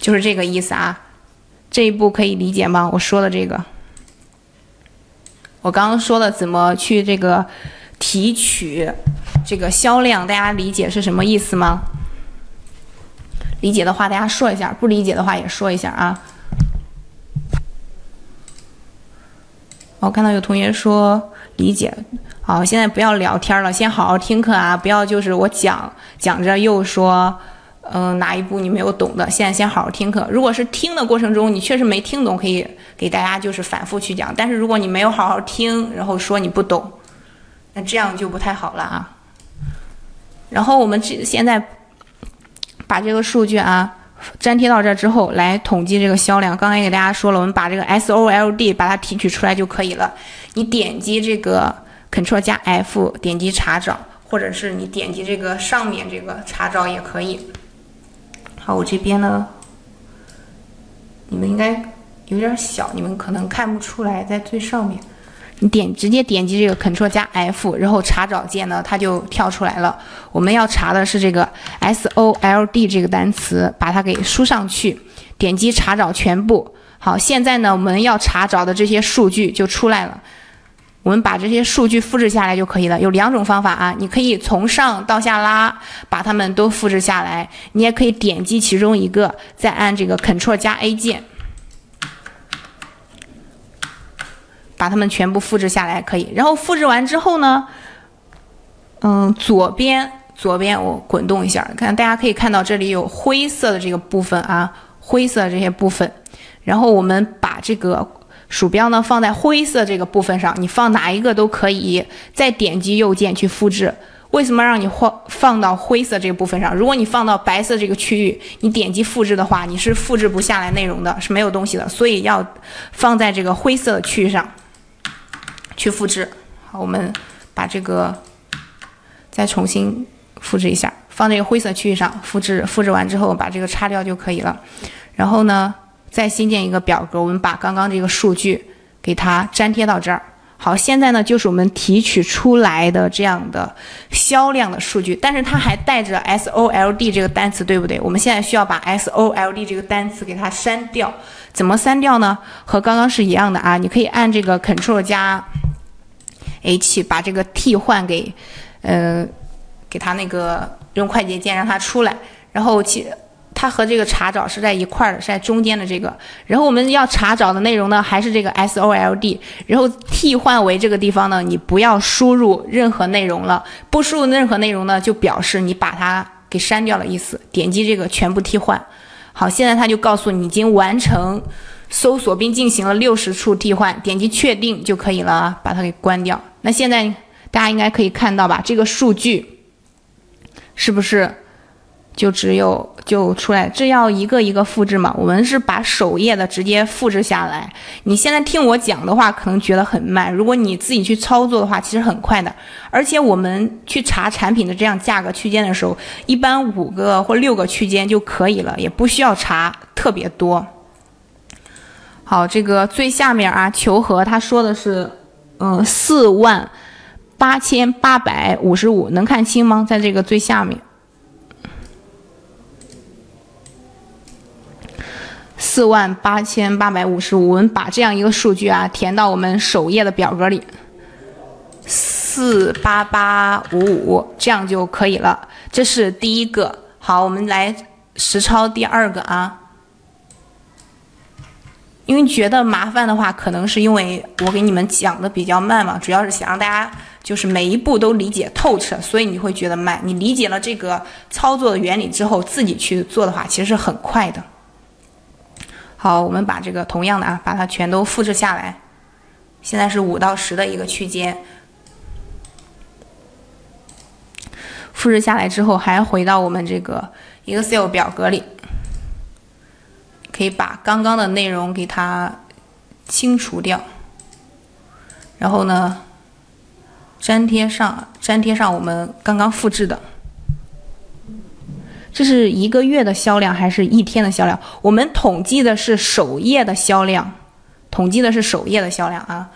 就是这个意思啊。这一步可以理解吗？我说的这个，我刚刚说的怎么去这个提取这个销量，大家理解是什么意思吗？理解的话，大家说一下；不理解的话，也说一下啊。我看到有同学说理解，好，现在不要聊天了，先好好听课啊！不要就是我讲讲着又说，嗯，哪一步你没有懂的？现在先好好听课。如果是听的过程中你确实没听懂，可以给大家就是反复去讲。但是如果你没有好好听，然后说你不懂，那这样就不太好了啊。然后我们这现在把这个数据啊。粘贴到这之后，来统计这个销量。刚才给大家说了，我们把这个 SOLD 把它提取出来就可以了。你点击这个 Ctrl 加 F，点击查找，或者是你点击这个上面这个查找也可以。好，我这边呢，你们应该有点小，你们可能看不出来，在最上面。你点直接点击这个 Ctrl 加 F，然后查找键呢，它就跳出来了。我们要查的是这个 SOLD 这个单词，把它给输上去，点击查找全部。好，现在呢，我们要查找的这些数据就出来了。我们把这些数据复制下来就可以了。有两种方法啊，你可以从上到下拉，把它们都复制下来。你也可以点击其中一个，再按这个 Ctrl 加 A 键。把它们全部复制下来可以，然后复制完之后呢，嗯，左边左边我滚动一下，看大家可以看到这里有灰色的这个部分啊，灰色这些部分，然后我们把这个鼠标呢放在灰色这个部分上，你放哪一个都可以，再点击右键去复制。为什么让你放放到灰色这个部分上？如果你放到白色这个区域，你点击复制的话，你是复制不下来内容的，是没有东西的，所以要放在这个灰色的区域上。去复制，好，我们把这个再重新复制一下，放这个灰色区域上复制，复制完之后把这个擦掉就可以了。然后呢，再新建一个表格，我们把刚刚这个数据给它粘贴到这儿。好，现在呢就是我们提取出来的这样的销量的数据，但是它还带着 SOLD 这个单词，对不对？我们现在需要把 SOLD 这个单词给它删掉，怎么删掉呢？和刚刚是一样的啊，你可以按这个 Ctrl 加。H 把这个替换给，呃，给它那个用快捷键让它出来，然后其它和这个查找是在一块儿的，是在中间的这个。然后我们要查找的内容呢，还是这个 SOLD，然后替换为这个地方呢，你不要输入任何内容了，不输入任何内容呢，就表示你把它给删掉了意思。点击这个全部替换，好，现在它就告诉你已经完成。搜索并进行了六十处替换，点击确定就可以了，把它给关掉。那现在大家应该可以看到吧？这个数据是不是就只有就出来？这要一个一个复制嘛？我们是把首页的直接复制下来。你现在听我讲的话，可能觉得很慢。如果你自己去操作的话，其实很快的。而且我们去查产品的这样价格区间的时候，一般五个或六个区间就可以了，也不需要查特别多。好，这个最下面啊，求和他说的是，嗯，四万八千八百五十五，能看清吗？在这个最下面，四万八千八百五十五，我们把这样一个数据啊填到我们首页的表格里，四八八五五，这样就可以了。这是第一个。好，我们来实操第二个啊。因为觉得麻烦的话，可能是因为我给你们讲的比较慢嘛，主要是想让大家就是每一步都理解透彻，所以你会觉得慢。你理解了这个操作的原理之后，自己去做的话，其实是很快的。好，我们把这个同样的啊，把它全都复制下来。现在是五到十的一个区间，复制下来之后，还回到我们这个 Excel 表格里。可以把刚刚的内容给它清除掉，然后呢，粘贴上粘贴上我们刚刚复制的。这是一个月的销量还是一天的销量？我们统计的是首页的销量，统计的是首页的销量啊。